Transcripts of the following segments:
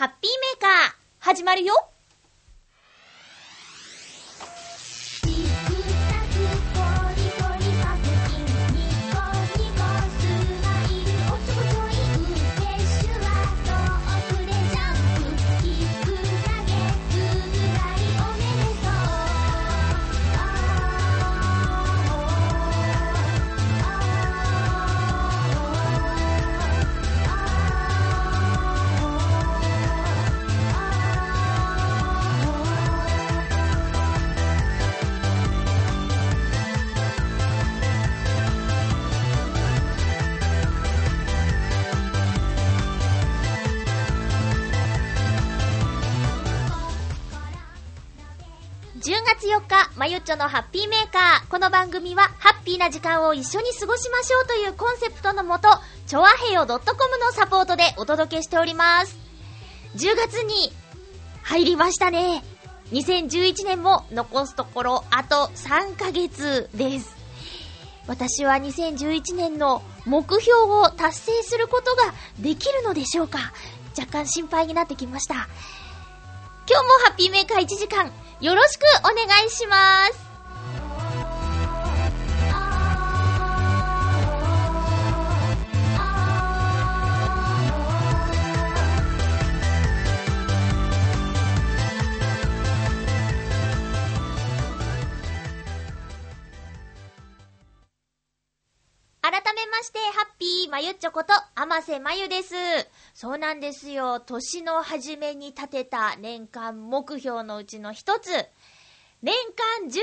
ハッピーメーカー、始まるよ。日、のハッピーメーカー。この番組は、ハッピーな時間を一緒に過ごしましょうというコンセプトのもと、ちょわへよ .com のサポートでお届けしております。10月に入りましたね。2011年も残すところあと3ヶ月です。私は2011年の目標を達成することができるのでしょうか？若干心配になってきました。今日もハッピーメーカー1時間、よろしくお願いします。改めまして、ハッピーまゆっちょこと、あませまゆです。そうなんですよ。年の初めに立てた年間目標のうちの一つ。年間12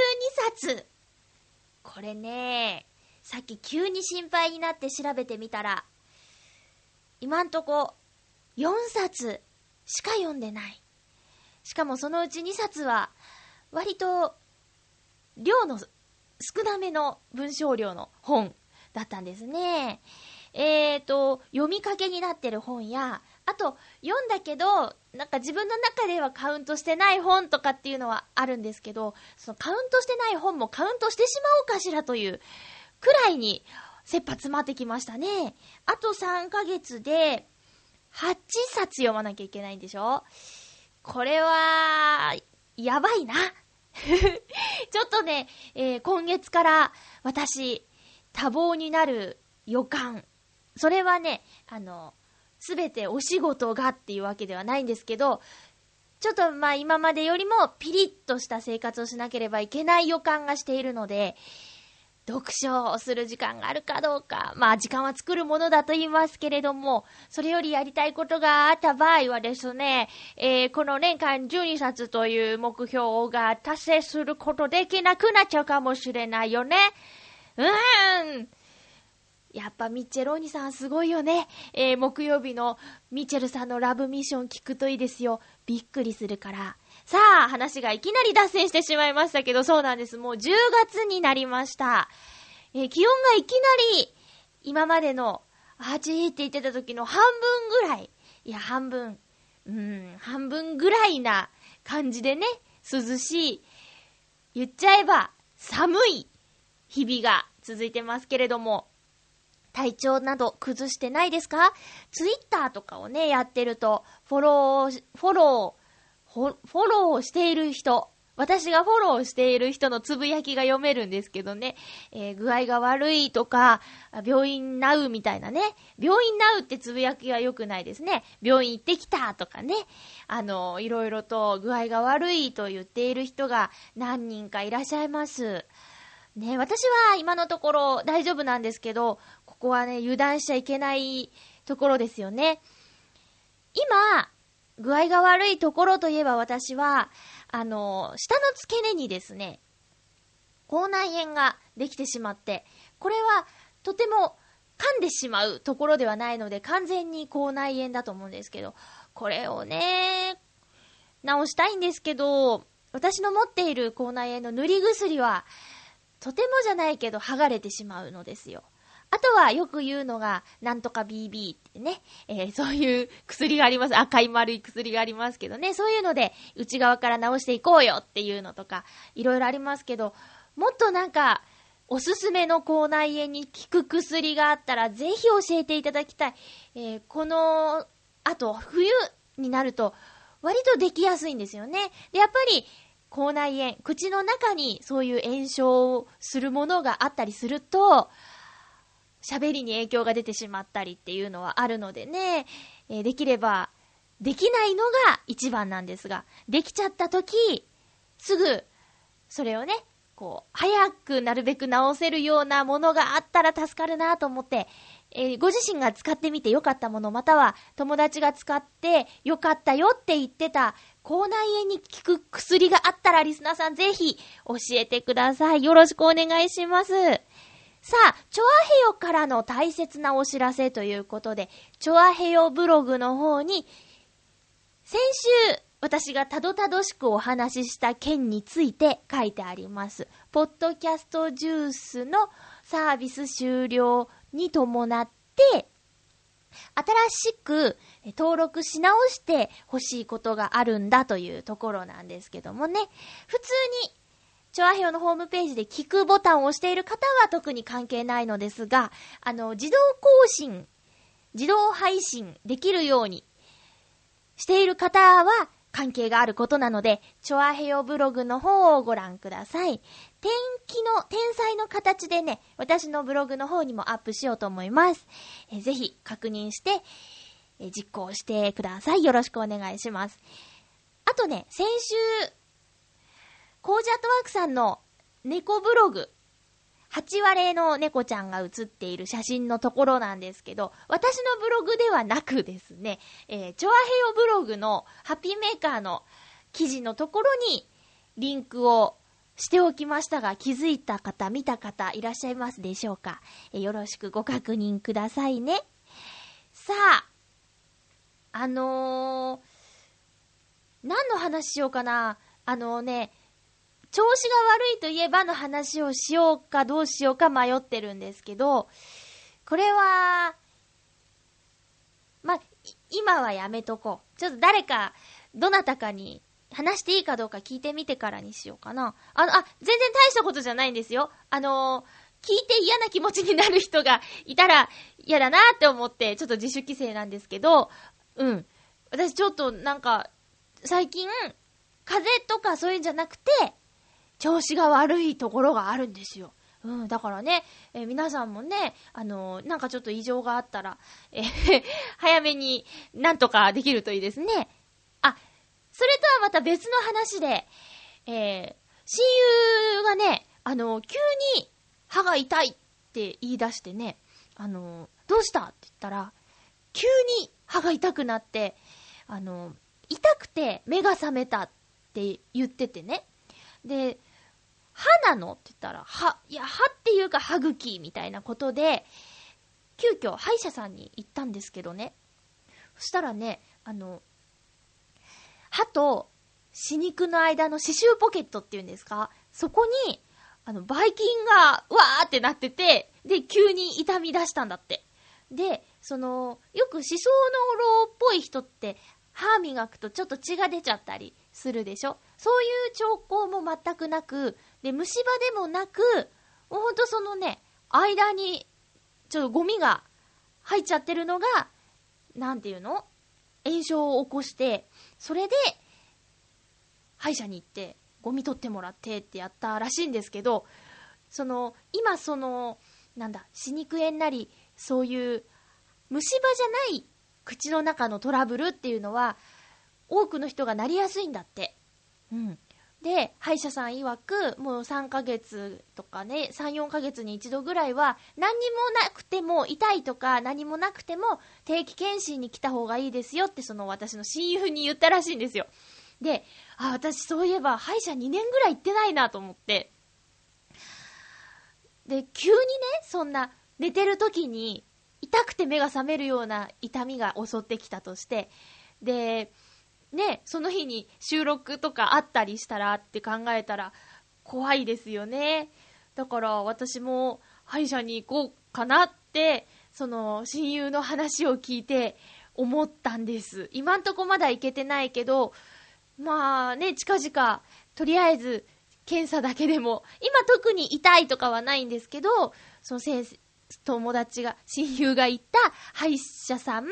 冊。これね、さっき急に心配になって調べてみたら、今んとこ4冊しか読んでない。しかもそのうち2冊は、割と、量の少なめの文章量の本だったんですね。えーと、読みかけになってる本や、あと、読んだけど、なんか自分の中ではカウントしてない本とかっていうのはあるんですけど、そのカウントしてない本もカウントしてしまおうかしらというくらいに、切羽詰まってきましたね。あと3ヶ月で、8冊読まなきゃいけないんでしょ？これは、やばいな。ちょっとね、えー今月から私、多忙になる予感。それはね、あの、すべてお仕事がっていうわけではないんですけど、ちょっとまあ今までよりもピリッとした生活をしなければいけない予感がしているので、読書をする時間があるかどうか、まあ時間は作るものだと言いますけれども、それよりやりたいことがあった場合はですね、えーこの年間12冊という目標が達成することできなくなっちゃうかもしれないよね。うーん。やっぱミッチェローニさんすごいよね。えー木曜日のミッチェルさんのラブミッション聞くといいですよ。びっくりするから。さあ、話がいきなり脱線してしまいましたけど、そうなんです。もう10月になりました。えー気温がいきなり、今までの、あちーって言ってた時の半分ぐらい。いや、半分。うん、半分ぐらいな感じでね、涼しい。言っちゃえば、寒い日々が続いてますけれども、体調など崩してないですか？ツイッターとかをね、やってると、フォロー、フォロー、フォローしている人、私がフォローしている人のつぶやきが読めるんですけどね、えー具合が悪いとか、病院なうみたいなね、病院なうってつぶやきは良くないですね。病院行ってきたとかね、あの、いろいろと具合が悪いと言っている人が何人かいらっしゃいます。ね、私は今のところ大丈夫なんですけど、ここはね、油断しちゃいけないところですよね。今、具合が悪いところといえば私は、あの、下の付け根にですね、口内炎ができてしまって、これはとても噛んでしまうところではないので、完全に口内炎だと思うんですけど、これをね、治したいんですけど、私の持っている口内炎の塗り薬は、とてもじゃないけど剥がれてしまうのですよ。あとはよく言うのが、なんとか BB ってね、えーそういう薬があります。赤い丸い薬がありますけどね、そういうので内側から治していこうよっていうのとか、いろいろありますけど、もっとなんか、おすすめの口内炎に効く薬があったら、ぜひ教えていただきたい。えーこの、あと、冬になると、割とできやすいんですよね。で、やっぱり、口内炎、口の中にそういう炎症をするものがあったりすると、喋りに影響が出てしまったりっていうのはあるのでね、えー、できれば、できないのが一番なんですが、できちゃった時、すぐ、それをね、こう、早くなるべく直せるようなものがあったら助かるなと思って、えー、ご自身が使ってみてよかったもの、または友達が使ってよかったよって言ってた口内炎に効く薬があったらリスナーさんぜひ教えてください。よろしくお願いします。さあ、チョアヘヨからの大切なお知らせということで、チョアヘヨブログの方に、先週、私がたどたどしくお話しした件について書いてあります。ポッドキャストジュースのサービス終了に伴って、新しく登録し直して欲しいことがあるんだというところなんですけどもね。普通に、チョアヘヨのホームページで聞くボタンを押している方は特に関係ないのですが、あの、自動更新、自動配信できるようにしている方は関係があることなので、チョアヘヨブログの方をご覧ください。天気の、天才の形でね、私のブログの方にもアップしようと思います。えぜひ確認して、え実行してください。よろしくお願いします。あとね、先週、コージアットワークさんの猫ブログ、8割の猫ちゃんが写っている写真のところなんですけど、私のブログではなくですね、えー、チョアヘヨブログのハッピーメーカーの記事のところにリンクをしておきましたが、気づいた方、見た方いらっしゃいますでしょうか、え、よろしくご確認くださいね。さあ、あのー、何の話しようかな？あの、ね、調子が悪いといえばの話をしようかどうしようか迷ってるんですけど、これは、ま今はやめとこう。ちょっと誰か、どなたかに話していいかどうか聞いてみてからにしようかな。あの、あ、全然大したことじゃないんですよ。あの聞いて嫌な気持ちになる人がいたら嫌だなって思って、ちょっと自主規制なんですけど、うん。私ちょっとなんか、最近、風邪とかそういうんじゃなくて、調子が悪いところがあるんですよ。うん、だからね、えー、皆さんもね、あのー、なんかちょっと異常があったら、えー、早めになんとかできるといいですね。それとはまた別の話で、え親友がね、あの急に歯が痛いって言い出してね、あのどうしたって言ったら、急に歯が痛くなって、あの痛くて目が覚めたって言っててね。で、歯なのって言ったら、歯、いや、歯っていうか歯茎みたいなことで、急遽歯医者さんに行ったんですけどね。そしたらね、あの、歯と歯肉の間の刺繍ポケットっていうんですか？そこに、あの、ばい菌が、わーってなってて、で、急に痛み出したんだって。で、その、よく歯槽膿漏っぽい人って、歯磨くとちょっと血が出ちゃったりするでしょ？そういう兆候も全くなく、で、虫歯でもなく、もうほんとそのね、間に、ちょっとゴミが入っちゃってるのが、なんていうの？炎症を起こして、それで、歯医者に行って、ゴミ取ってもらってってやったらしいんですけど、その、今その、なんだ、歯肉炎なり、そういう、虫歯じゃない口の中のトラブルっていうのは、多くの人がなりやすいんだって。うん。で、歯医者さん曰く、もう3ヶ月とかね、3、4ヶ月に一度ぐらいは、何にもなくても、痛いとか何もなくても、定期検診に来た方がいいですよって、その私の親友に言ったらしいんですよ。で、あ、私そういえば歯医者2年ぐらい行ってないなと思って。で、急にね、そんな、寝てる時に、痛くて目が覚めるような痛みが襲ってきたとして、で、ね、その日に収録とかあったりしたらって考えたら怖いですよね。だから私も歯医者に行こうかなって、その親友の話を聞いて思ったんです。今んとこまだ行けてないけど、まあね、近々、とりあえず検査だけでも、今特に痛いとかはないんですけど、その先生、友達が、親友が行った歯医者さん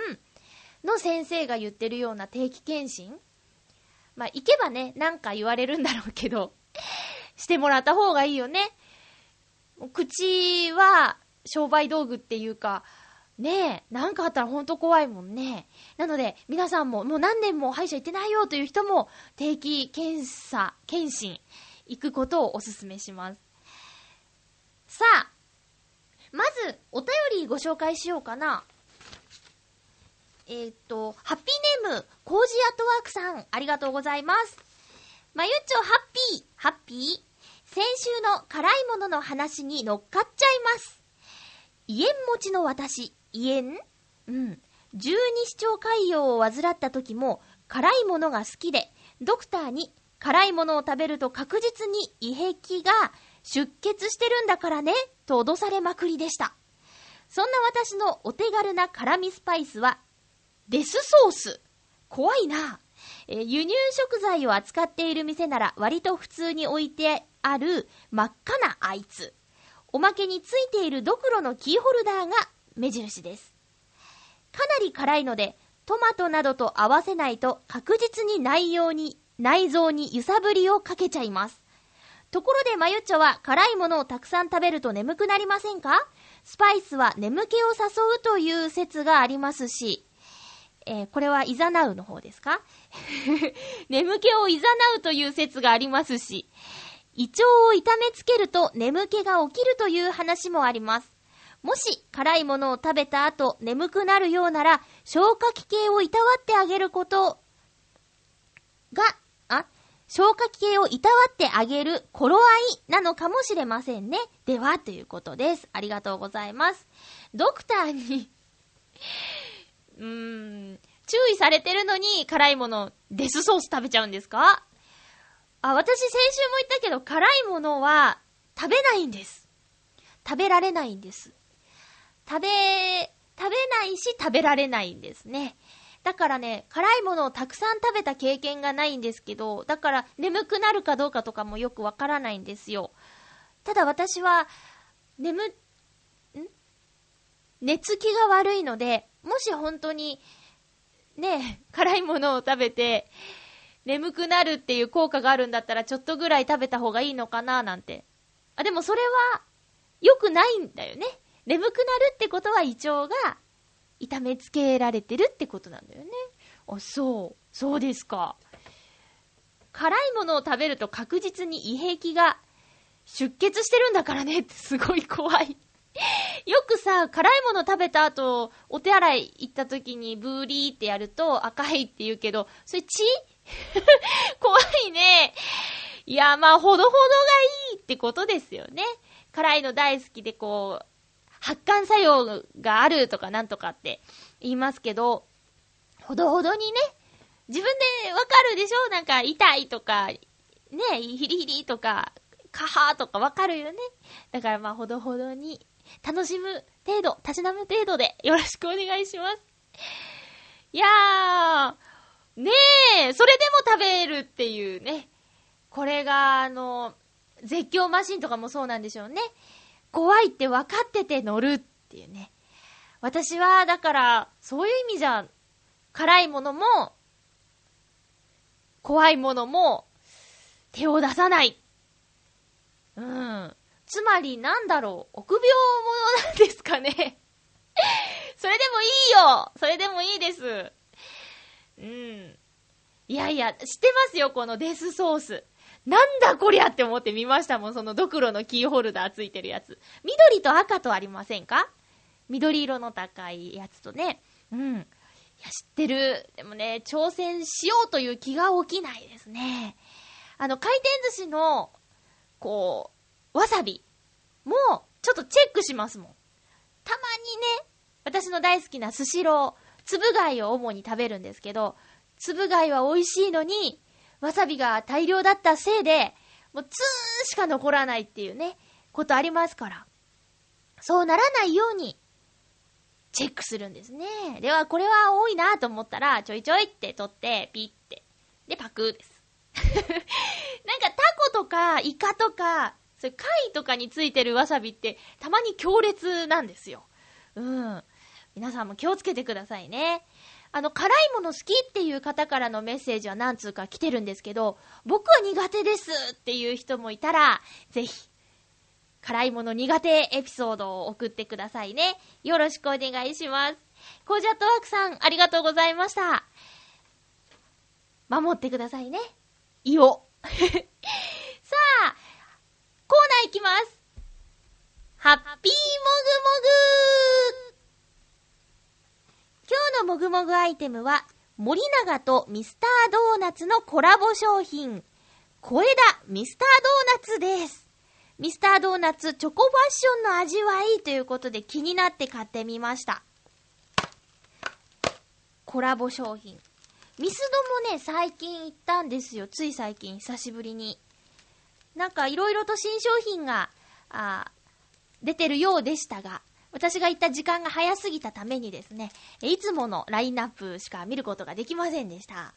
の先生が言ってるような定期検診？まあ、行けばね、なんか言われるんだろうけど、してもらった方がいいよね。口は商売道具っていうか、ねえ、なんかあったらほんと怖いもんね。なので、皆さんももう何年も歯医者行ってないよという人も、定期検査、検診、行くことをお勧めします。さあ、まず、お便りご紹介しようかな。えっ、ー、と、ハッピーネーム、コージアットワークさん、ありがとうございます。まゆっちょ、ハッピー、ハッピー。先週の辛いものの話に乗っかっちゃいます。胃炎持ちの私、胃炎うん。十二指腸潰瘍を患った時も、辛いものが好きで、ドクターに、辛いものを食べると確実に胃壁が出血してるんだからね、と脅されまくりでした。そんな私のお手軽な辛味スパイスは、デスソース。怖いな。えー、輸入食材を扱っている店なら割と普通に置いてある真っ赤なあいつ。おまけについているドクロのキーホルダーが目印です。かなり辛いので、トマトなどと合わせないと確実に内容に、内臓に揺さぶりをかけちゃいます。ところでマユッチョは辛いものをたくさん食べると眠くなりませんか？スパイスは眠気を誘うという説がありますし、えー、これはイザナウの方ですか？眠気をイザナウという説がありますし、胃腸を痛めつけると眠気が起きるという話もあります。もし辛いものを食べた後眠くなるようなら消化器系をいたわってあげることが、あ、消化器系をいたわってあげる頃合いなのかもしれませんね。では、ということです。ありがとうございます。ドクターにうーん、注意されてるのに辛いもの、デスソース食べちゃうんですか？あ、私先週も言ったけど、辛いものは食べないんです。食べられないんです。食べ、食べないし食べられないんですね。だからね、辛いものをたくさん食べた経験がないんですけど、だから眠くなるかどうかとかもよくわからないんですよ。ただ私は、眠、ん？寝つきが悪いので、もし本当に、ね、辛いものを食べて、眠くなるっていう効果があるんだったら、ちょっとぐらい食べた方がいいのかななんて。あ、でもそれは、良くないんだよね。眠くなるってことは胃腸が痛めつけられてるってことなんだよね。あ、そう。そうですか。辛いものを食べると確実に胃壁が出血してるんだからねってすごい怖い よくさ、辛いもの食べた後、お手洗い行った時にブーリーってやると赤いって言うけど、それ血？怖いね。いや、まあ、ほどほどがいいってことですよね。辛いの大好きでこう、発汗作用があるとかなんとかって言いますけど、ほどほどにね、自分でわかるでしょ？なんか痛いとか、ね、ヒリヒリとか、カハーとかわかるよね。だからまあ、ほどほどに楽しむ程度、たしなむ程度でよろしくお願いします。いやー、ねえ、それでも食べるっていうね。これが、あの、絶叫マシンとかもそうなんでしょうね。怖いって分かってて乗るっていうね。私は、だから、そういう意味じゃ、辛いものも、怖いものも、手を出さない。うん。つまりなんだろう、臆病者なんですかね？それでもいいよそれでもいいです。うん。いやいや、知ってますよ、このデスソース。なんだこりゃって思って見ましたもん、そのドクロのキーホルダーついてるやつ。緑と赤とありませんか？緑色の高いやつとね。うん。いや、知ってる。でもね、挑戦しようという気が起きないですね。あの、回転寿司の、こう、わさびも、ちょっとチェックしますもん。たまにね、私の大好きなスシロー、粒貝を主に食べるんですけど、粒貝は美味しいのに、わさびが大量だったせいで、もうツーンしか残らないっていうね、ことありますから。そうならないように、チェックするんですね。では、これは多いなと思ったら、ちょいちょいって取って、ピッて。で、パクーです。なんかタコとかイカとか、貝とかについてるわさびってたまに強烈なんですよ。うん。皆さんも気をつけてくださいね。あの、辛いもの好きっていう方からのメッセージは何通か来てるんですけど、僕は苦手ですっていう人もいたら、ぜひ、辛いもの苦手エピソードを送ってくださいね。よろしくお願いします。コージャットワークさん、ありがとうございました。守ってくださいね。いお。さあ、コーナーいきます。ハッピーもぐもぐ今日のもぐもぐアイテムは、森永とミスタードーナツのコラボ商品、小枝ミスタードーナツです。ミスタードーナツチョコファッションの味わいということで気になって買ってみました。コラボ商品。ミスドもね、最近行ったんですよ。つい最近、久しぶりに。なんか、いろいろと新商品が、あ出てるようでしたが、私が行った時間が早すぎたためにですね、いつものラインナップしか見ることができませんでした。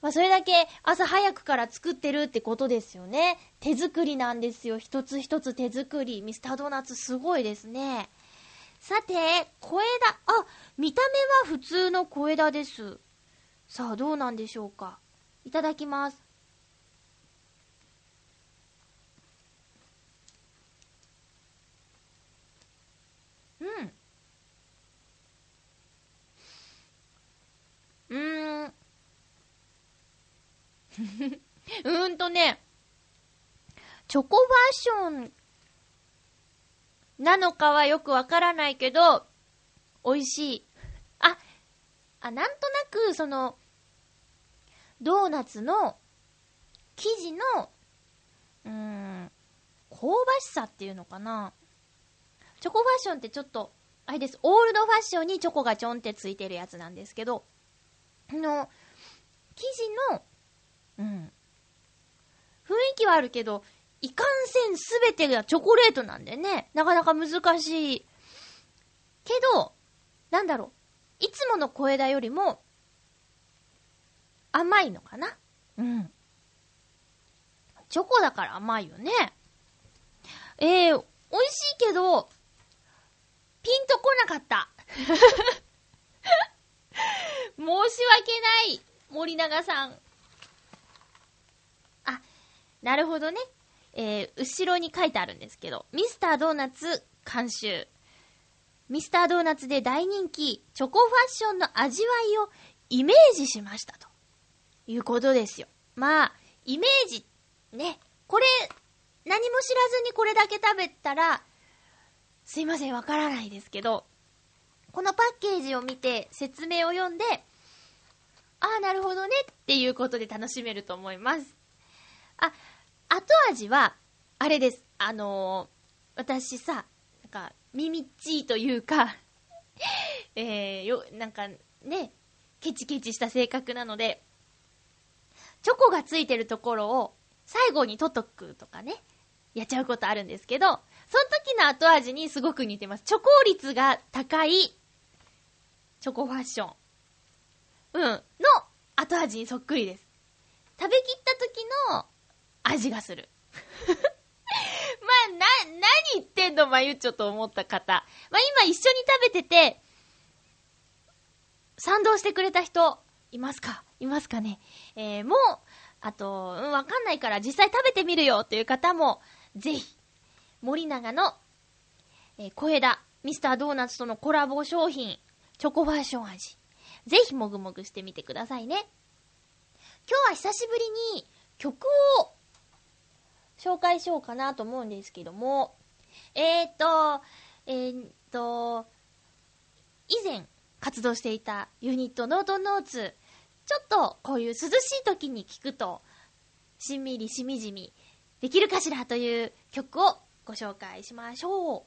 まあ、それだけ朝早くから作ってるってことですよね。手作りなんですよ。一つ一つ手作り。ミスタードーナツすごいですね。さて、小枝。あ、見た目は普通の小枝です。さあ、どうなんでしょうか。いただきます。うん。うん。うんとね、チョコファッションなのかはよくわからないけど、美味しい。あ、あ、なんとなく、その、ドーナツの生地の、うーん、香ばしさっていうのかな。チョコファッションってちょっと、あれです。オールドファッションにチョコがちょんってついてるやつなんですけど、あの、生地の、うん、雰囲気はあるけど、いかんせんすべてがチョコレートなんでね、なかなか難しい。けど、なんだろう。いつもの小枝よりも、甘いのかなうん。チョコだから甘いよね。えー、美味しいけど、ピンとこなかった。申し訳ない、森永さん。あ、なるほどね。えー、後ろに書いてあるんですけど、ミスタードーナツ監修。ミスタードーナツで大人気、チョコファッションの味わいをイメージしましたと。いうことですよ。まあ、イメージ、ね。これ、何も知らずにこれだけ食べたら、すいません、わからないですけど、このパッケージを見て説明を読んで、ああ、なるほどねっていうことで楽しめると思います。あ、後味は、あれです。あのー、私さ、なんか、耳っちいというか えー、よ、なんか、ね、ケチケチした性格なので、チョコがついてるところを最後に取っとくとかね、やっちゃうことあるんですけど、その時の後味にすごく似てます。チョコ率が高い、チョコファッション。うん。の後味にそっくりです。食べきった時の味がする。まあ、な、何言ってんのまゆっちょと思った方。まあ今一緒に食べてて、賛同してくれた人、いますか？いますかね？えー、もう、あと、うん、わかんないから実際食べてみるよという方も、ぜひ、森永の、えー、小枝、ミスタードーナツとのコラボ商品、チョコファッション味。ぜひもぐもぐしてみてくださいね。今日は久しぶりに曲を紹介しようかなと思うんですけども、えーと、えーと、以前活動していたユニットノートノーツ、ちょっとこういう涼しい時に聴くと、しんみりしみじみできるかしらという曲をご紹介しましょう。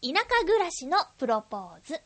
田舎暮らしのプロポーズ。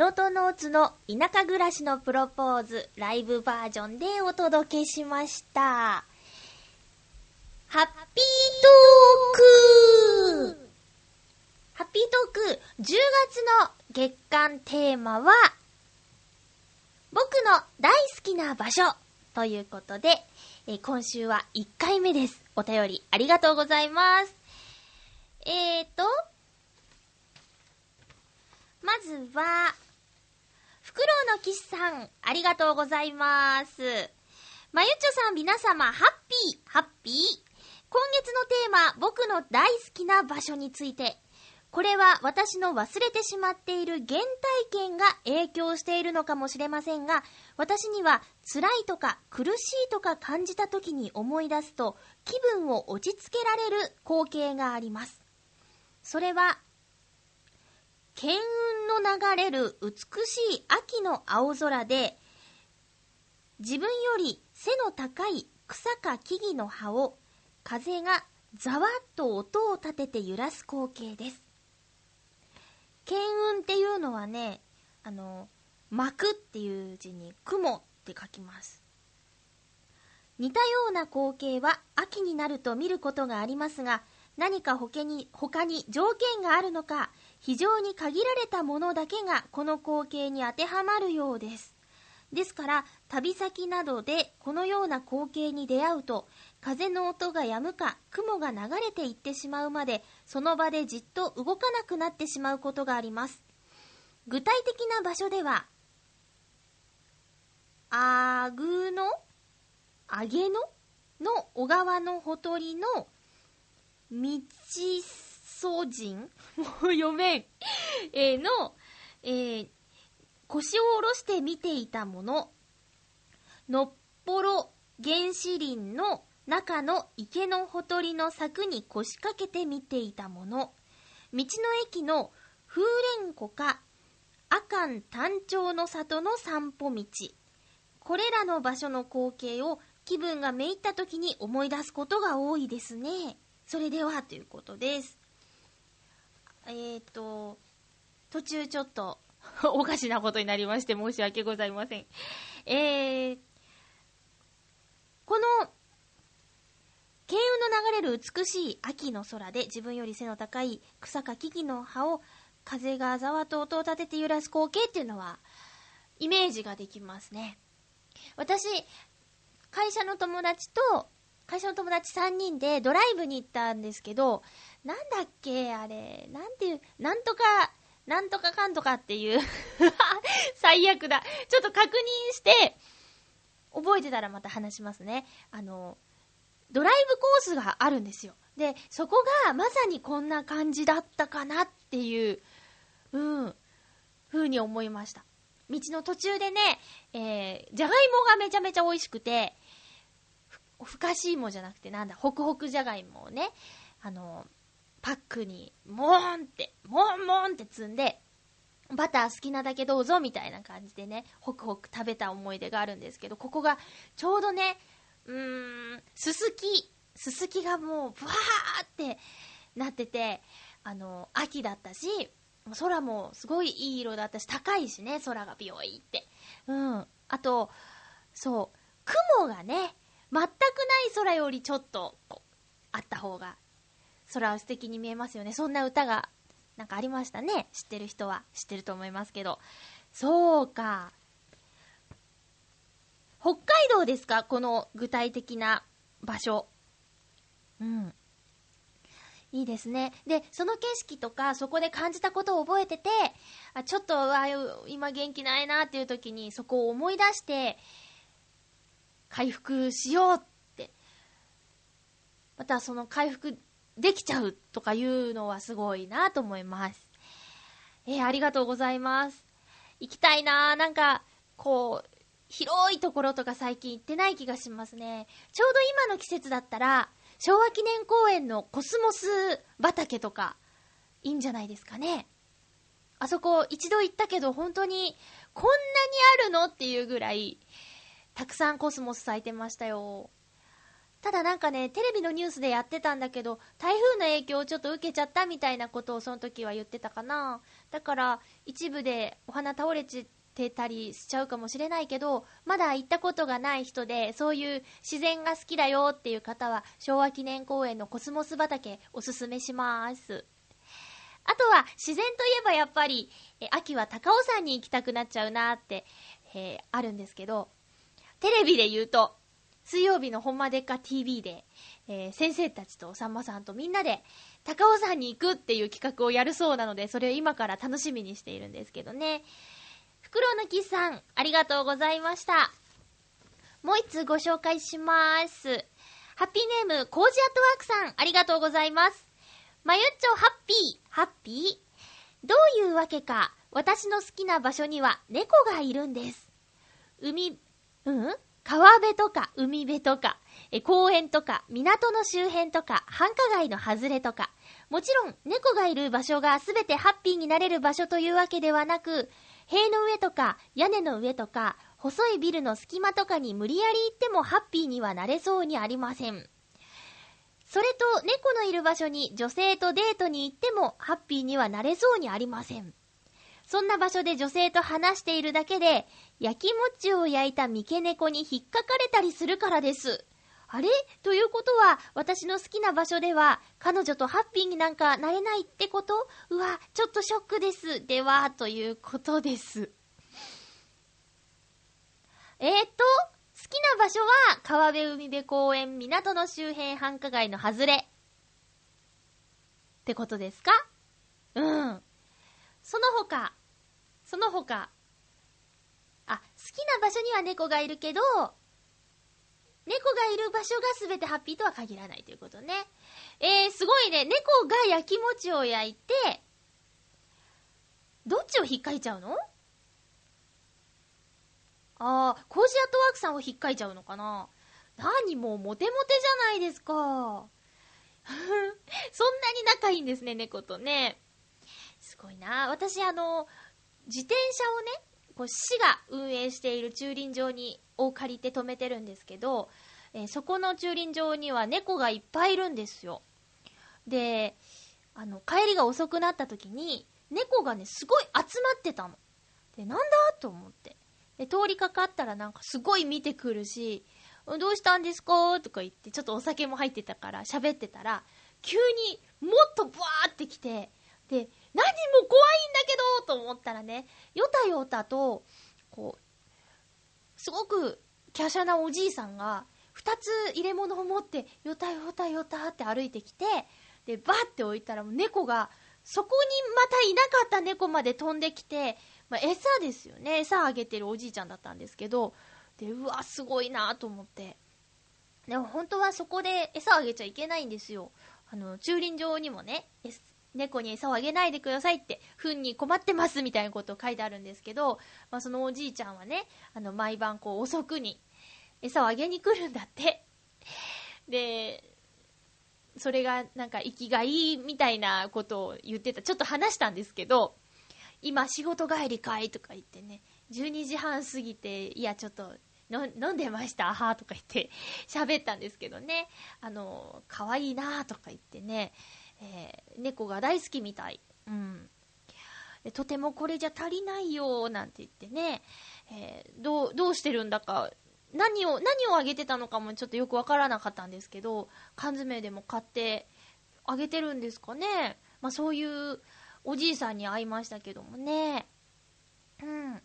ノートノーツの田舎暮らしのプロポーズライブバージョンでお届けしました。ハッピートークハッピートーク10月の月間テーマは僕の大好きな場所ということで、え今週は1回目です。お便りありがとうございます。えーと、まずは、フクロウの騎士さん、ありがとうございます。まゆちょさん、皆様、ハッピー、ハッピー。今月のテーマ、僕の大好きな場所について。これは私の忘れてしまっている原体験が影響しているのかもしれませんが、私には辛いとか苦しいとか感じた時に思い出すと気分を落ち着けられる光景があります。それは剣雲の流れる美しい秋の青空で、自分より背の高い草か木々の葉を風がざわっと音を立てて揺らす光景です。剣雲っていうのはね、あの、巻くっていう字に雲って書きます。似たような光景は秋になると見ることがありますが、何か他に他に条件があるのか、非常に限られたものだけがこの光景に当てはまるようです。ですから、旅先などでこのような光景に出会うと、風の音が止むか、雲が流れていってしまうまで、その場でじっと動かなくなってしまうことがあります。具体的な場所では、あぐの、あげのの小川のほとりの、道そ人？もう読めん。えー、の、えー、腰を下ろして見ていたもの、のっぽろ原始林の中の池のほとりの柵に腰掛けて見ていたもの、道の駅の風蓮湖か、阿寒単調の里の散歩道、これらの場所の光景を気分がめいった時に思い出すことが多いですね。それでは、ということです。えっ、ー、と、途中ちょっと おかしなことになりまして申し訳ございません。えー、この、慶雲の流れる美しい秋の空で自分より背の高い草か木々の葉を風がざわと音を立てて揺らす光景っていうのはイメージができますね。私、会社の友達と、会社の友達3人でドライブに行ったんですけど、なんだっけあれ、なんていう、なんとか、なんとかかんとかっていう 最悪だ。ちょっと確認して、覚えてたらまた話しますね。あの、ドライブコースがあるんですよ。で、そこがまさにこんな感じだったかなっていう、うん、風に思いました。道の途中でね、えー、じゃがいもがめちゃめちゃ美味しくて、ふかしいもじゃなくてなんだ、ホクホクじゃがいもをね、あの、パックに、もーんって、もーんもーんって積んで、バター好きなだけどうぞみたいな感じでね、ホクホク食べた思い出があるんですけど、ここがちょうどね、うーん、すすき、すすきがもう、ブワーってなってて、あの、秋だったし、空もすごいいい色だったし、高いしね、空がビヨイって。うん。あと、そう、雲がね、全くない空よりちょっと、あった方が空は素敵に見えますよね。そんな歌が、なんかありましたね。知ってる人は知ってると思いますけど。そうか。北海道ですか？この具体的な場所。うん。いいですね。で、その景色とか、そこで感じたことを覚えてて、あちょっと、あ今元気ないなっていう時に、そこを思い出して、回復しようって。また、その回復できちゃうとかいうのはすごいなと思います。えー、ありがとうございます。行きたいななんか、こう、広いところとか最近行ってない気がしますね。ちょうど今の季節だったら、昭和記念公園のコスモス畑とか、いいんじゃないですかね。あそこ一度行ったけど本当にこんなにあるの？っていうぐらい、たくさんコスモス咲いてましたよ。ただなんかね、テレビのニュースでやってたんだけど、台風の影響をちょっと受けちゃったみたいなことをその時は言ってたかな。だから、一部でお花倒れちてたりしちゃうかもしれないけど、まだ行ったことがない人で、そういう自然が好きだよっていう方は、昭和記念公園のコスモス畑おすすめします。あとは、自然といえばやっぱり、え秋は高尾山に行きたくなっちゃうなって、えー、あるんですけど、テレビで言うと、水曜日のほんまでっか TV で、えー、先生たちとさんまさんとみんなで高尾山に行くっていう企画をやるそうなので、それを今から楽しみにしているんですけどね。袋抜きさん、ありがとうございました。もう一通ご紹介します。ハッピーネーム、コージアットワークさん、ありがとうございます。まゆっちょ、ハッピー、ハッピー？どういうわけか、私の好きな場所には猫がいるんです。海、うん？川辺とか海辺とか、え公園とか港の周辺とか繁華街の外れとか、もちろん猫がいる場所がすべてハッピーになれる場所というわけではなく、塀の上とか屋根の上とか細いビルの隙間とかに無理やり行ってもハッピーにはなれそうにありません。それと猫のいる場所に女性とデートに行ってもハッピーにはなれそうにありません。そんな場所で女性と話しているだけで、焼き餅を焼いた三毛猫に引っかかれたりするからです。あれ？ということは、私の好きな場所では、彼女とハッピーになんかなれないってこと？うわ、ちょっとショックです。では、ということです。えー、っと、好きな場所は、川辺海辺公園港の周辺繁華街の外れ。ってことですか？うん。その他、その他、あ、好きな場所には猫がいるけど、猫がいる場所が全てハッピーとは限らないということね。えー、すごいね。猫が焼き餅を焼いて、どっちを引っかいちゃうの？あー、コージアットワークさんを引っかいちゃうのかな？何もうモテモテじゃないですか。そんなに仲いいんですね、猫とね。すごいな。私、あの、自転車をね、こう市が運営している駐輪場にを借りて止めてるんですけど、えー、そこの駐輪場には猫がいっぱいいるんですよ。で、あの、帰りが遅くなった時に、猫がね、すごい集まってたの。で、なんだと思って。で、通りかかったらなんかすごい見てくるし、どうしたんですか？とか言って、ちょっとお酒も入ってたから喋ってたら、急にもっとブワーって来て、で、何も怖いんだけどと思ったらね、よたよたと、こう、すごく華奢なおじいさんが、二つ入れ物を持って、よたよたよたって歩いてきて、で、バッて置いたら猫が、そこにまたいなかった猫まで飛んできて、まあ、餌ですよね。餌あげてるおじいちゃんだったんですけど、で、うわ、すごいなと思って。でも本当はそこで餌あげちゃいけないんですよ。あの、駐輪場にもね、猫に餌をあげないでくださいって、糞に困ってますみたいなことを書いてあるんですけど、まあ、そのおじいちゃんはね、あの、毎晩こう遅くに餌をあげに来るんだって。で、それがなんか生きがいいみたいなことを言ってた。ちょっと話したんですけど、今仕事帰りかいとか言ってね、12時半過ぎて、いやちょっと飲んでましたはとか言って喋ったんですけどね、あの、可愛いなとか言ってね、えー、猫が大好きみたい。うん。とてもこれじゃ足りないよ、なんて言ってね、えー、どう、どうしてるんだか、何を、何をあげてたのかもちょっとよくわからなかったんですけど、缶詰でも買ってあげてるんですかね。まあそういうおじいさんに会いましたけどもね。うん。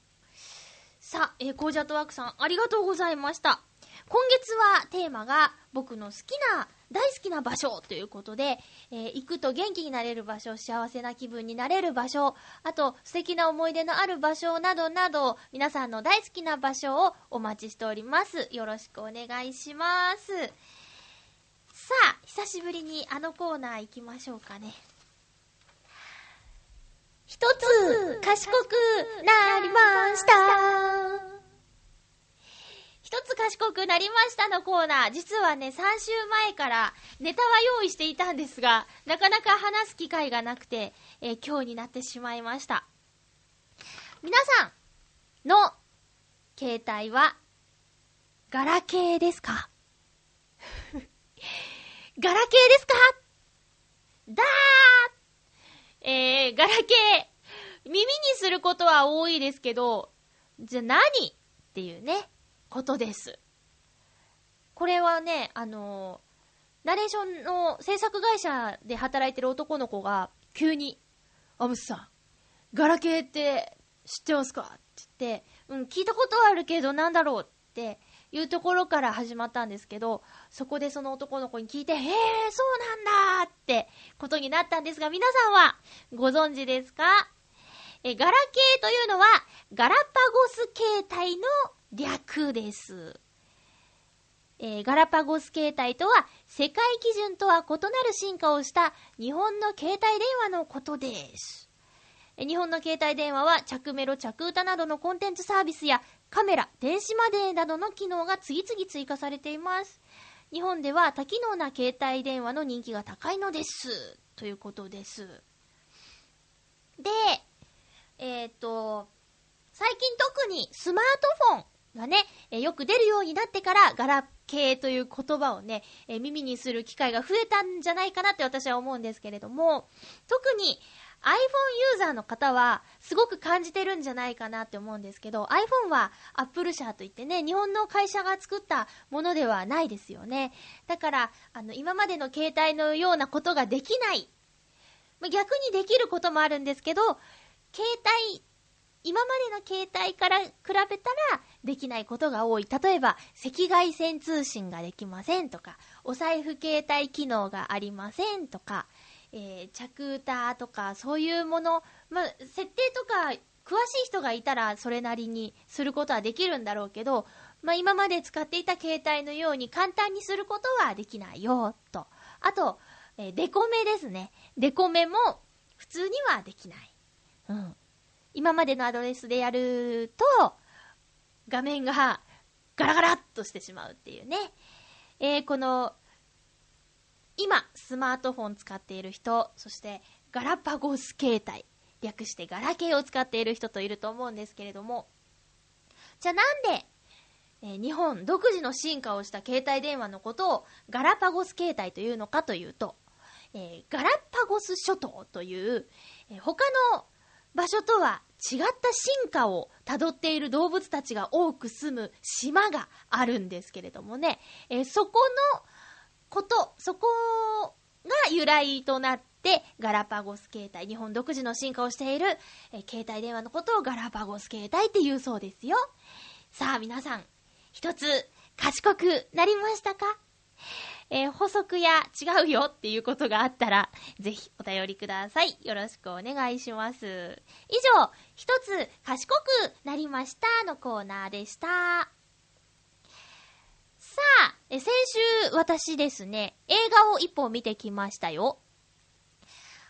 さあ、えー、コージャットワークさん、ありがとうございました。今月はテーマが僕の好きな大好きな場所ということで、えー、行くと元気になれる場所、幸せな気分になれる場所、あと素敵な思い出のある場所などなど、皆さんの大好きな場所をお待ちしております。よろしくお願いします。さあ、久しぶりにあのコーナー行きましょうかね。一つ賢くなりました一つ賢くなりましたのコーナー。実はね、3週前からネタは用意していたんですが、なかなか話す機会がなくて、えー、今日になってしまいました。皆さんの携帯は、ガラケーですか？ガラケーですか？だーえー、ガラケー。耳にすることは多いですけど、じゃあ何？っていうね。ことです。これはね、あのナレーションの制作会社で働いてる男の子が、急に、アムスさん、ガラケーって知ってますか？って言って、うん、聞いたことはあるけど、なんだろう？っていうところから始まったんですけど、そこでその男の子に聞いて、へえ、そうなんだ！ってことになったんですが、皆さんはご存知ですか？え、ガラケーというのは、ガラパゴス携帯の略です。えー、ガラパゴス携帯とは、世界基準とは異なる進化をした日本の携帯電話のことです。日本の携帯電話は着メロ着歌などのコンテンツサービスやカメラ、電子マネーなどの機能が次々追加されています。日本では多機能な携帯電話の人気が高いのです。ということです。で、えっ、と、最近特にスマートフォンがね、えよく出るようになってから、ガラ系という言葉をね、え、耳にする機会が増えたんじゃないかなって私は思うんですけれども、特に iPhone ユーザーの方はすごく感じてるんじゃないかなって思うんですけど、iPhone は Apple 社といってね、日本の会社が作ったものではないですよね。だから、あの、今までの携帯のようなことができない。逆にできることもあるんですけど、携帯、今までの携帯から比べたらできないことが多い。例えば、赤外線通信ができませんとか、お財布携帯機能がありませんとか、えー、着歌とか、そういうもの、まあ、設定とか、詳しい人がいたらそれなりにすることはできるんだろうけど、まあ、今まで使っていた携帯のように簡単にすることはできないよ、と。あと、えー、デコメですね。デコメも普通にはできない。うん。今までのアドレスでやると、画面がガラガラっとしてしまうっていうね。えー、この今、スマートフォン使っている人、そしてガラパゴス携帯、略してガラケーを使っている人といると思うんですけれども、じゃあなんで、えー、日本独自の進化をした携帯電話のことをガラパゴス携帯というのかというと、えー、ガラパゴス諸島という、えー、他の場所とは違った進化をたどっている動物たちが多く住む島があるんですけれどもね、えー、そこのこと、そこが由来となって、ガラパゴス携帯、日本独自の進化をしている、えー、携帯電話のことをガラパゴス携帯って言うそうですよ。さあ皆さん、一つ賢くなりましたか？えー、補足や違うよっていうことがあったら、ぜひお便りください。よろしくお願いします。以上、一つ賢くなりましたのコーナーでした。さあ、え先週私ですね、映画を一本見てきましたよ。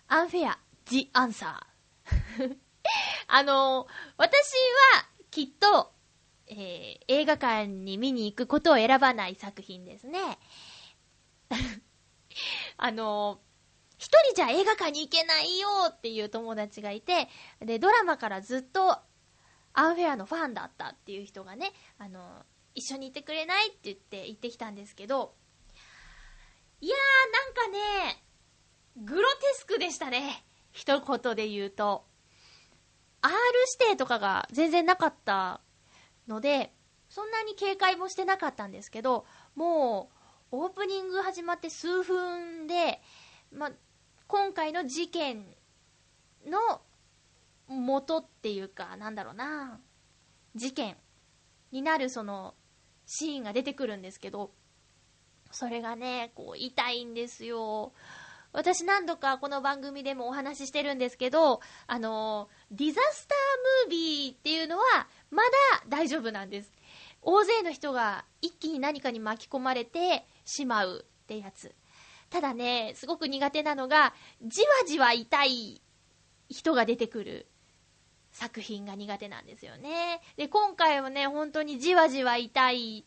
アンフェア、ジ・アンサー。あの私はきっと、えー、映画館に見に行くことを選ばない作品ですね。あの一人じゃ映画館に行けないよっていう友達がいて、で、ドラマからずっとアンフェアのファンだったっていう人がね、あの一緒にいてくれないって言って行ってきたんですけど、いやーなんかね、グロテスクでしたね。一言で言うと。R 指定とかが全然なかったので、そんなに警戒もしてなかったんですけど、もう、オープニング始まって数分で、ま、今回の事件の元っていうか、なんだろうな、事件になるそのシーンが出てくるんですけど、それがね、こう、痛いんですよ。私何度かこの番組でもお話ししてるんですけど、あの、ディザスタームービーっていうのは、まだ大丈夫なんです。大勢の人が一気に何かに巻き込まれてしまうってやつ。ただね、すごく苦手なのが、じわじわ痛い人が出てくる作品が苦手なんですよね。で、今回はね、本当にじわじわ痛い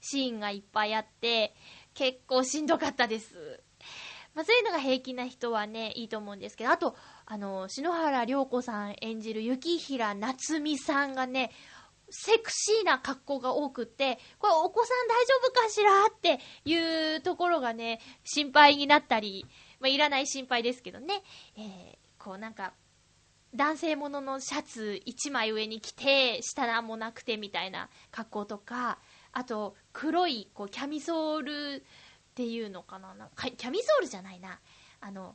シーンがいっぱいあって、結構しんどかったです。まあ、そういうのが平気な人はね、いいと思うんですけど、あと、あの、篠原涼子さん演じる雪平夏美さんがね、セクシーな格好が多くって、これお子さん大丈夫かしらっていうところがね、心配になったり、まあ、いらない心配ですけどね、えー、こうなんか、男性もののシャツ1枚上に着て、下何もなくてみたいな格好とか、あと、黒い、こう、キャミソールっていうのかななかキャミソールじゃないな。あの、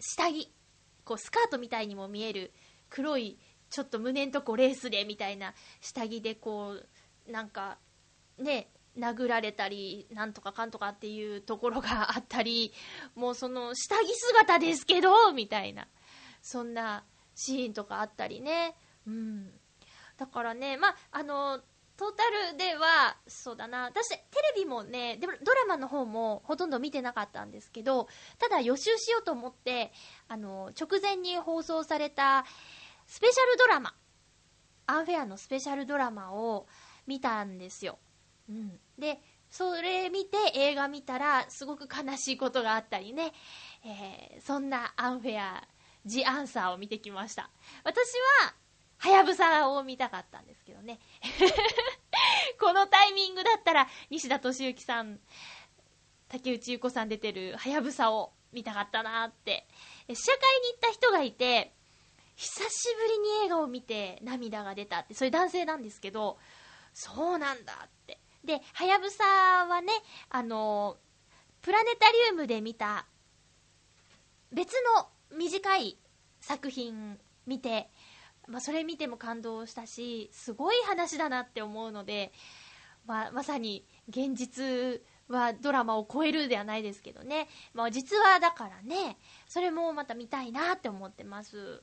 下着。こう、スカートみたいにも見える、黒い、ちょっと胸んとこレースでみたいな下着でこう、なんか、ね、殴られたり、なんとかかんとかっていうところがあったり、もうその下着姿ですけど、みたいな。そんなシーンとかあったりね。うん。だからね、まあ、あの、トータルでは、そうだな、私、テレビもね、でもドラマの方もほとんど見てなかったんですけど、ただ予習しようと思って、あの、直前に放送されたスペシャルドラマ、アンフェアのスペシャルドラマを見たんですよ。うん。で、それ見て映画見たらすごく悲しいことがあったりね、えー、そんなアンフェアジ・アンサーを見てきました。私は、はやぶさを見たかったんですけどね。このタイミングだったら、西田敏行さん、竹内優子さん出てる、はやぶさを見たかったなーって。試写会に行った人がいて、久しぶりに映画を見て涙が出たって、それ男性なんですけど、そうなんだって。で、はやぶさはね、あの、プラネタリウムで見た、別の短い作品見て、まあ、それ見ても感動したし、すごい話だなって思うので、まあ、まさに現実はドラマを超えるではないですけどね。まあ、実話だからね、それもまた見たいなって思ってます。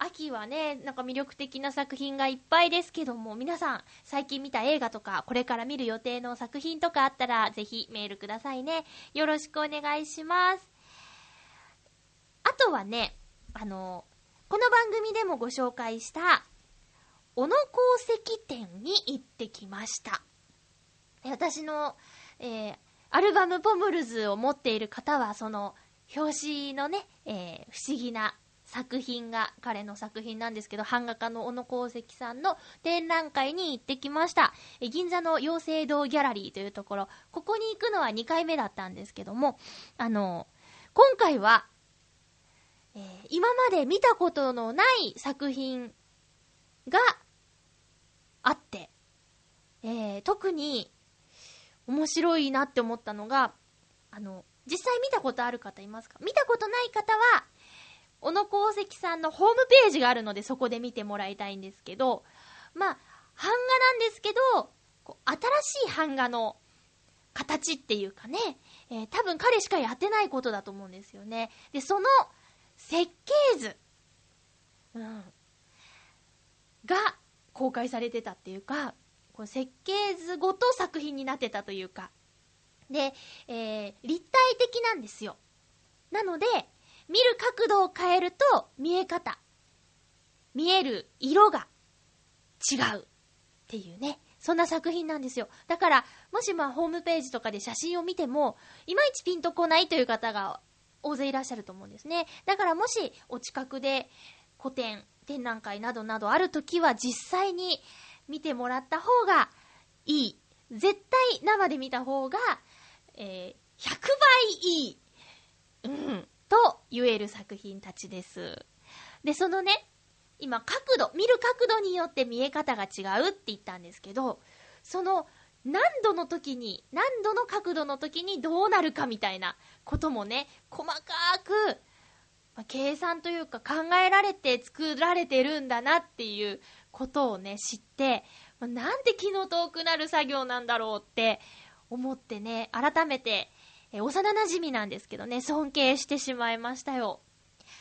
秋はね、なんか魅力的な作品がいっぱいですけども、皆さん、最近見た映画とか、これから見る予定の作品とかあったら、ぜひメールくださいね。よろしくお願いします。あとはね、あの、この番組でもご紹介した、小野功石店に行ってきました。私の、えー、アルバムポムルズを持っている方は、その、表紙のね、えー、不思議な作品が彼の作品なんですけど、版画家の小野功石さんの展覧会に行ってきました。え銀座の妖精堂ギャラリーというところ、ここに行くのは2回目だったんですけども、あの、今回は、えー、今まで見たことのない作品があって、えー、特に面白いなって思ったのが、あの、実際見たことある方いますか？見たことない方は、小野功石さんのホームページがあるのでそこで見てもらいたいんですけど、まあ、版画なんですけど、新しい版画の形っていうかね、えー、多分彼しかやってないことだと思うんですよね。で、その設計図、うん、が公開されてたっていうか、この設計図ごと作品になってたというか、で、えー、立体的なんですよ。なので、見る角度を変えると見え方、見える色が違うっていうね、そんな作品なんですよ。だから、もしまあホームページとかで写真を見ても、いまいちピンとこないという方が大勢いらっしゃると思うんですね。だからもしお近くで古典、展覧会などなどあるときは実際に見てもらった方がいい。絶対生で見た方が、えー、100倍いい。うん。と言える作品たちです。で、そのね、今角度、見る角度によって見え方が違うって言ったんですけど、その何度の時に、何度の角度の時にどうなるかみたいなこともね、細かく、まあ、計算というか考えられて作られてるんだなっていうことをね、知って、まあ、なんて気の遠くなる作業なんだろうって思ってね、改めて、え幼馴染なんですけどね、尊敬してしまいましたよ。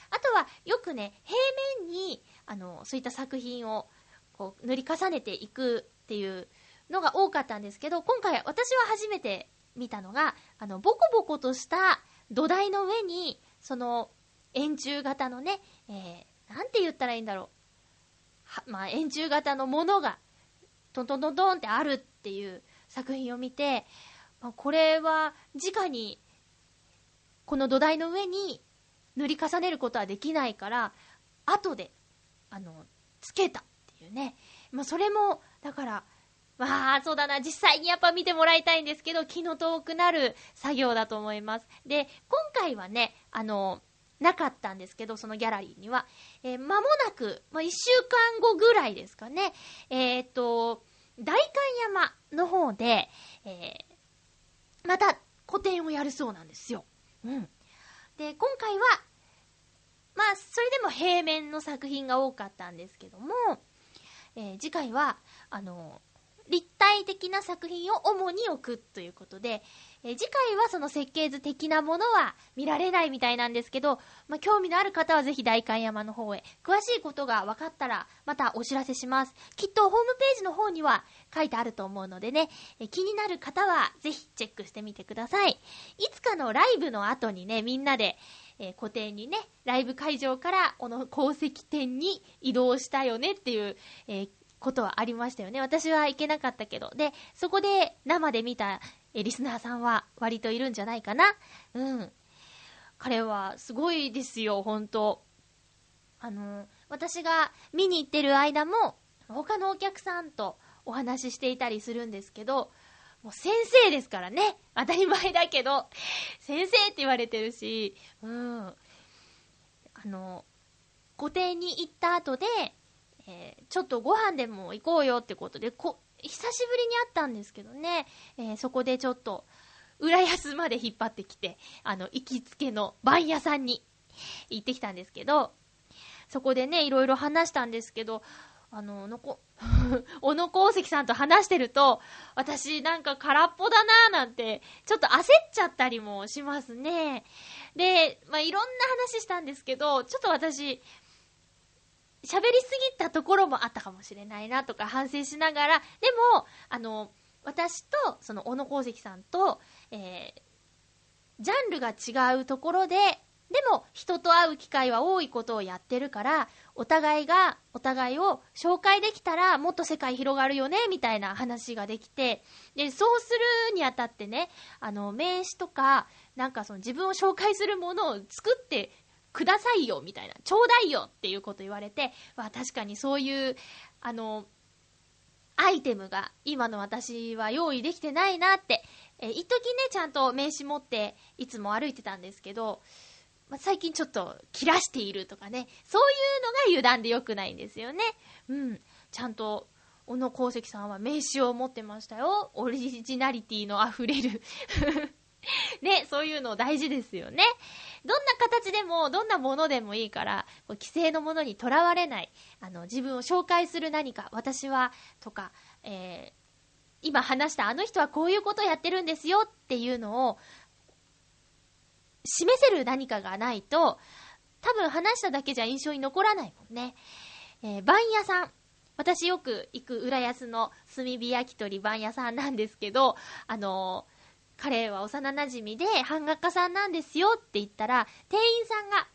あとは、よくね、平面に、あの、そういった作品を、こう、塗り重ねていくっていうのが多かったんですけど、今回私は初めて見たのが、あの、ボコボコとした土台の上に、その、円柱型のね、えー、なんて言ったらいいんだろう。は、まあ、円柱型のものが、トントントントンってあるっていう作品を見て、まあ、これは、直に、この土台の上に塗り重ねることはできないから、後で、あの、つけたっていうね。まあ、それも、だから、まあ、そうだな、実際にやっぱ見てもらいたいんですけど、気の遠くなる作業だと思います。で、今回はね、あの、なかったんですけど、そのギャラリーには。えー、間もなく、まあ、一週間後ぐらいですかね、えっ、と、代官山の方で、えー、また個展をやるそうなんですよ。うん。で、今回は、まあ、それでも平面の作品が多かったんですけども、えー、次回は、あの、立体的な作品を主に置くということで、え、次回はその設計図的なものは見られないみたいなんですけど、まあ、興味のある方はぜひ代官山の方へ、詳しいことが分かったらまたお知らせします。きっとホームページの方には書いてあると思うのでね、え、気になる方はぜひチェックしてみてください。いつかのライブの後にね、みんなで、えー、固定にね、ライブ会場からこの宝石店に移動したよねっていう、えー、ことはありましたよね。私は行けなかったけど。で、そこで生で見たえリスナーさんは割といるんじゃないかな。うん。彼はすごいですよ、本当あの、私が見に行ってる間も、他のお客さんとお話ししていたりするんですけど、もう先生ですからね。当たり前だけど、先生って言われてるし、うん。あの、御殿に行った後で、えー、ちょっとご飯でも行こうよってことで、こ、久しぶりに会ったんですけどね、えー、そこでちょっと、浦安まで引っ張ってきて、あの、行きつけの番屋さんに行ってきたんですけど、そこでね、いろいろ話したんですけど、あの、のこ、小野功石さんと話してると、私なんか空っぽだなーなんて、ちょっと焦っちゃったりもしますね。で、まあ、いろんな話したんですけど、ちょっと私、喋りすぎたところもあったかもしれないなとか反省しながら、でも、あの、私と、その、小野功石さんと、えー、ジャンルが違うところで、でも、人と会う機会は多いことをやってるから、お互いが、お互いを紹介できたら、もっと世界広がるよね、みたいな話ができて、で、そうするにあたってね、あの、名刺とか、なんかその自分を紹介するものを作ってくださいよ、みたいな、ちょうだいよっていうこと言われて、わ、確かにそういう、あの、アイテムが今の私は用意できてないなって、え一時ね、ちゃんと名刺持っていつも歩いてたんですけど、まあ、最近ちょっと切らしているとかね、そういうのが油断で良くないんですよね。うん。ちゃんと、小野功石さんは名刺を持ってましたよ。オリジナリティの溢れる ね、そういうの大事ですよね。どんな形でも、どんなものでもいいから、こう規制のものにとらわれない、あの、自分を紹介する何か、私は、とか、えー、今話したあの人はこういうことをやってるんですよっていうのを、示せる何かがないと、多分話しただけじゃ印象に残らないもんね。えー、番屋さん。私よく行く浦安の炭火焼き鳥番屋さんなんですけど、あのー、彼は幼馴染で版画家さんなんですよって言ったら、店員さんが、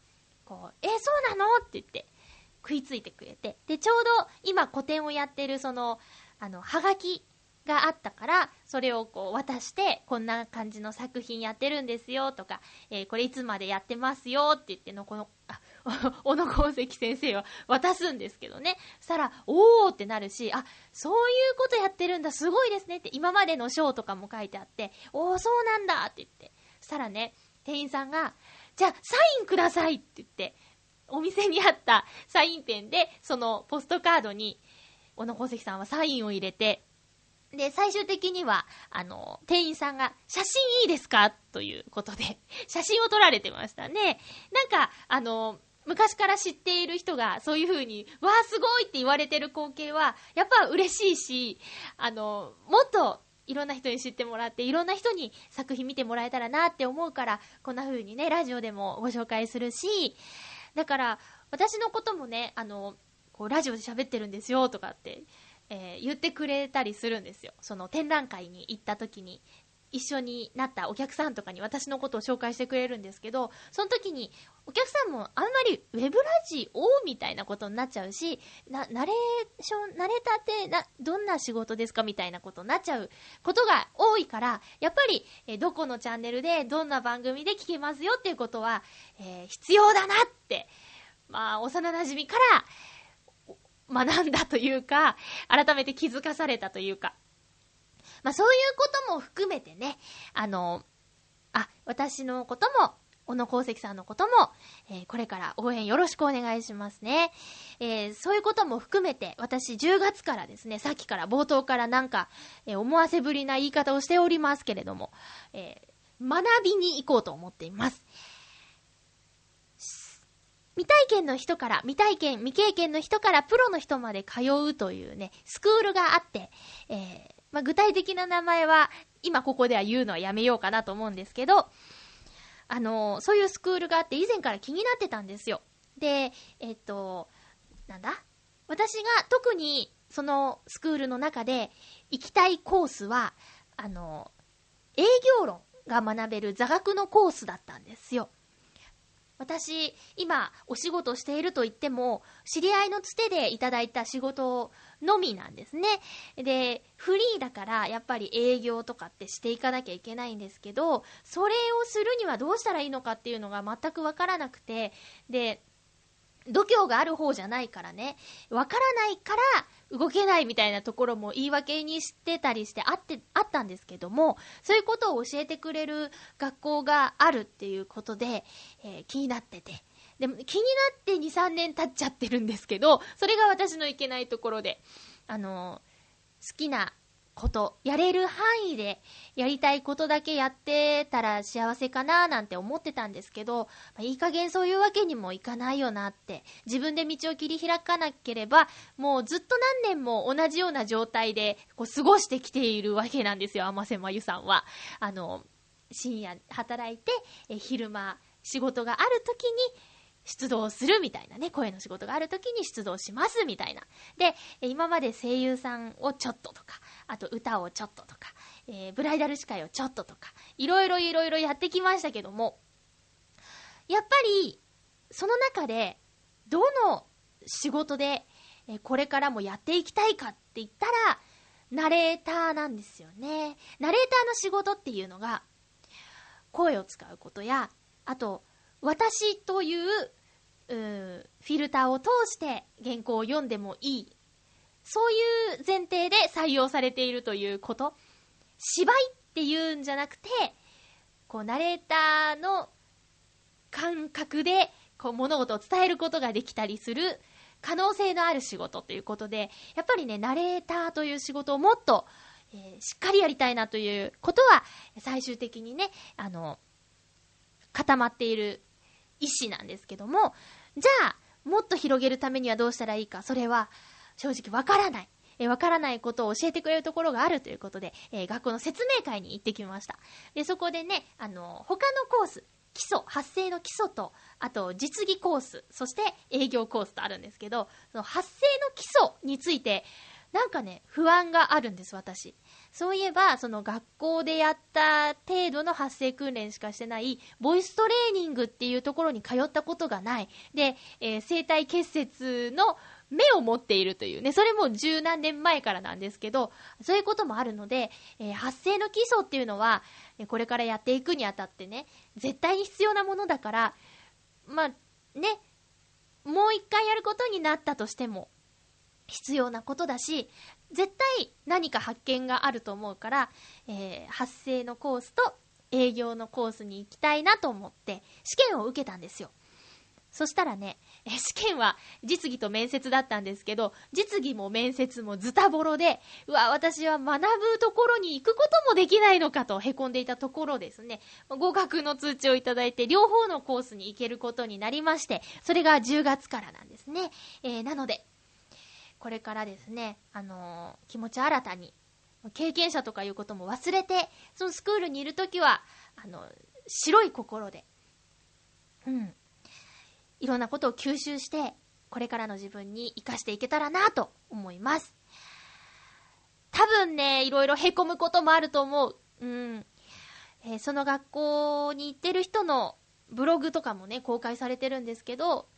こう、え、そうなの？って言って、食いついてくれて。で、ちょうど今個展をやってるその、あの、はがきがあったから、それをこう渡して、こんな感じの作品やってるんですよとか、えー、これいつまでやってますよって言っての、この、あ、小野功石先生は渡すんですけどね。したら、おーってなるし、あ、そういうことやってるんだ、すごいですねって、今までの章とかも書いてあって、おー、そうなんだって言って。したらね、店員さんが、じゃあ、サインくださいって言って、お店にあったサインペンで、そのポストカードに、小野功石さんはサインを入れて、で、最終的には、あの、店員さんが、写真いいですか？ということで、写真を撮られてましたね。なんか、あの、昔から知っている人が、そういう風に、わーすごいって言われてる光景は、やっぱ嬉しいし、あの、もっと、いろんな人に知ってもらって、いろんな人に作品見てもらえたらなって思うから、こんな風にね、ラジオでもご紹介するし、だから、私のこともね、あの、こう、ラジオで喋ってるんですよ、とかって、えー、言ってくれたりするんですよ。その展覧会に行った時に、一緒になったお客さんとかに私のことを紹介してくれるんですけど、その時にお客さんもあんまりウェブラジオみたいなことになっちゃうし、な、ナレーション、ナレーターってな、どんな仕事ですかみたいなことになっちゃうことが多いから、やっぱり、えどこのチャンネルでどんな番組で聞けますよっていうことは、えー、必要だなって、まあ、幼馴染から、学んだというか、改めて気づかされたというか。まあそういうことも含めてね、あの、あ、私のことも、小野功石さんのことも、えー、これから応援よろしくお願いしますね。えー、そういうことも含めて、私10月からですね、さっきから冒頭からなんか、えー、思わせぶりな言い方をしておりますけれども、え学びに行こうと思っています。未体験の人から、未体験、未経験の人からプロの人まで通うというね、スクールがあって、え、まあ、具体的な名前は、今ここでは言うのはやめようかなと思うんですけど、あの、そういうスクールがあって以前から気になってたんですよ。で、えっと、なんだ？私が特にそのスクールの中で行きたいコースは、あの、営業論が学べる座学のコースだったんですよ。私、今、お仕事していると言っても、知り合いのつてでいただいた仕事をのみなんですね。で、フリーだから、やっぱり営業とかってしていかなきゃいけないんですけど、それをするにはどうしたらいいのかっていうのが全くわからなくて、で、度胸がある方じゃないからね、わからないから動けないみたいなところも言い訳にしてたりしてあって、あったんですけども、そういうことを教えてくれる学校があるっていうことで、えー、気になってて。でも気になって2、3年経っちゃってるんですけど、それが私のいけないところで、あの、好きなこと、やれる範囲でやりたいことだけやってたら幸せかななんて思ってたんですけど、まあ、いい加減そういうわけにもいかないよなって、自分で道を切り開かなければ、もうずっと何年も同じような状態でこう過ごしてきているわけなんですよ、甘瀬まゆさんは。あの、深夜働いて、え昼間仕事がある時に、出動するみたいなね、声の仕事がある時に出動しますみたいな。で、今まで声優さんをちょっととか、あと歌をちょっととか、えー、ブライダル司会をちょっととか、いろいろいろいろやってきましたけども、やっぱり、その中で、どの仕事で、えこれからもやっていきたいかって言ったら、ナレーターなんですよね。ナレーターの仕事っていうのが、声を使うことや、あと、私という、うフィルターを通して原稿を読んでもいい。そういう前提で採用されているということ。芝居っていうんじゃなくて、こう、ナレーターの感覚で、こう、物事を伝えることができたりする可能性のある仕事ということで、やっぱりね、ナレーターという仕事をもっと、えー、しっかりやりたいなということは、最終的にね、あの、固まっている意思なんですけども、じゃあ、もっと広げるためにはどうしたらいいか、それは正直わからない。えわからないことを教えてくれるところがあるということで、えー、学校の説明会に行ってきました。で、そこでね、あの、他のコース、基礎、発声の基礎と、あと実技コース、そして営業コースとあるんですけど、その発声の基礎について、なんかね、不安があるんです、私。そういえば、その学校でやった程度の発声訓練しかしてない、ボイストレーニングっていうところに通ったことがない。で、えー、生体結節の目を持っているというね、それも十何年前からなんですけど、そういうこともあるので、えー、発声の基礎っていうのは、これからやっていくにあたってね、絶対に必要なものだから、まあ、ね、もう一回やることになったとしても、必要なことだし、絶対何か発見があると思うから、えー、発声のコースと営業のコースに行きたいなと思って試験を受けたんですよ。そしたらね、試験は実技と面接だったんですけど、実技も面接もズタボロで、うわ、私は学ぶところに行くこともできないのかと凹んでいたところですね、合格の通知をいただいて、両方のコースに行けることになりまして、それが10月からなんですね。えー、なので、これからですね、あのー、気持ち新たに、経験者とかいうことも忘れて、そのスクールにいるときは、あの、白い心で、うん、いろんなことを吸収して、これからの自分に活かしていけたらなと思います。多分ね、いろいろ凹むこともあると思う。うん。えー、その学校に行ってる人のブログとかもね、公開されてるんですけど、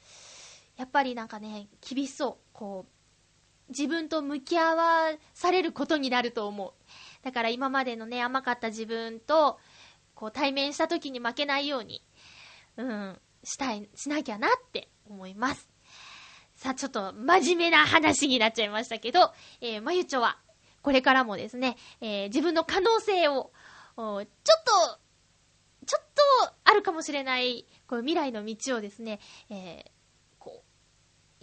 やっぱりなんかね、厳しそう。こう、自分と向き合わされることになると思う。だから今までのね、甘かった自分と、こう対面した時に負けないように、うん、したい、しなきゃなって思います。さあ、ちょっと真面目な話になっちゃいましたけど、えー、まゆちょは、これからもですね、えー、自分の可能性を、ちょっと、ちょっとあるかもしれない、こう未来の道をですね、えー、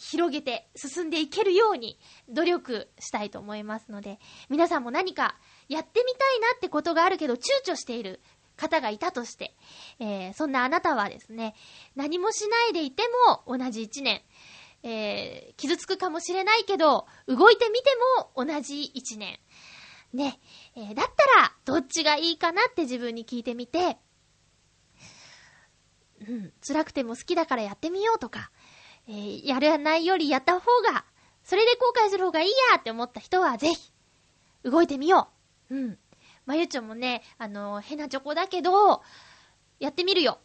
広げて進んでいけるように努力したいと思いますので、皆さんも何かやってみたいなってことがあるけど躊躇している方がいたとして、えー、そんなあなたはですね、何もしないでいても同じ1年、えー、傷つくかもしれないけど、動いてみても同じ1年。ね、えー、だったらどっちがいいかなって自分に聞いてみて、うん、辛くても好きだからやってみようとか、えー、やらないよりやった方が、それで後悔する方がいいやって思った人はぜひ、動いてみよう。うん。まゆちょもね、あのー、変なチョコだけど、やってみるよ。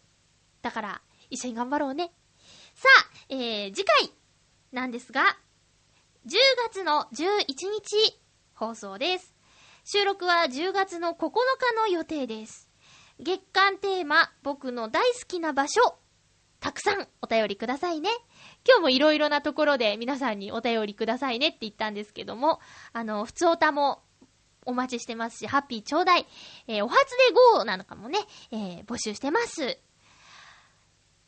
だから、一緒に頑張ろうね。さあ、えー、次回なんですが、10月の11日放送です。収録は10月の9日の予定です。月間テーマ、僕の大好きな場所たくさんお便りくださいね。今日もいろいろなところで皆さんにお便りくださいねって言ったんですけども、あの、普通おたもお待ちしてますし、ハッピーちょうだい。えー、お初で GO なのかもね、えー、募集してます。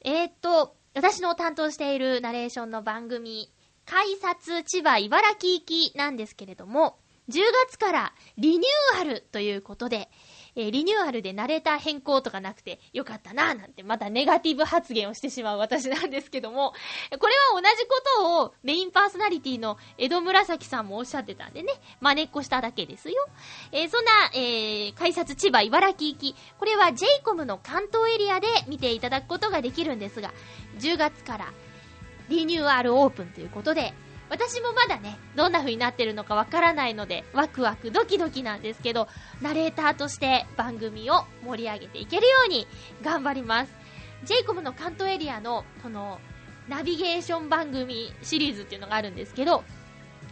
えー、っと、私の担当しているナレーションの番組、改札千葉茨城行きなんですけれども、10月からリニューアルということで、えー、リニューアルでナレーター変更とかなくてよかったなぁなんてまたネガティブ発言をしてしまう私なんですけども、これは同じことをメインパーソナリティの江戸紫さんもおっしゃってたんでね、真似っこしただけですよ。えー、そんな、えー、改札千葉茨城行き、これは j イコムの関東エリアで見ていただくことができるんですが、10月からリニューアルオープンということで、私もまだね、どんな風になってるのかわからないので、ワクワクドキドキなんですけど、ナレーターとして番組を盛り上げていけるように頑張ります。ジェイコムの関東エリアの、この、ナビゲーション番組シリーズっていうのがあるんですけど、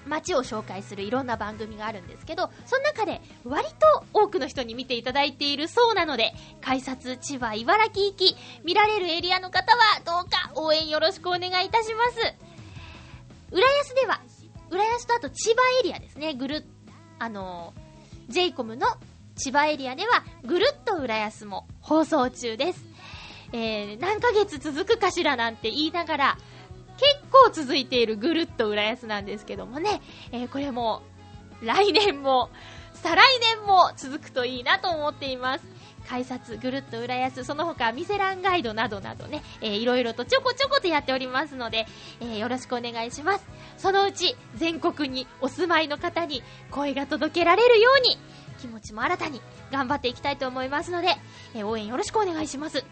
街を紹介するいろんな番組があるんですけど、その中で割と多くの人に見ていただいているそうなので、改札千葉茨城行き、見られるエリアの方はどうか応援よろしくお願いいたします。浦安では、浦安とあと千葉エリアですね、ぐるあのー、j イコムの千葉エリアでは、ぐるっと浦安も放送中です。えー、何ヶ月続くかしらなんて言いながら、結構続いているぐるっと浦安なんですけどもね、えー、これも、来年も、再来年も続くといいなと思っています。改札ぐるっと浦安、その他ミセランガイドなどなどね、えー、いろいろとちょこちょことやっておりますので、えー、よろしくお願いします。そのうち全国にお住まいの方に声が届けられるように、気持ちも新たに頑張っていきたいと思いますので、えー、応援よろしくお願いします。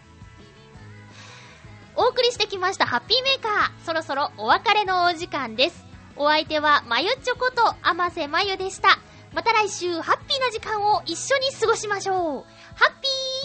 お送りしてきましたハッピーメーカー、そろそろお別れのお時間です。お相手はまゆちょことあませまゆでした。また来週ハッピーな時間を一緒に過ごしましょう。ハッピー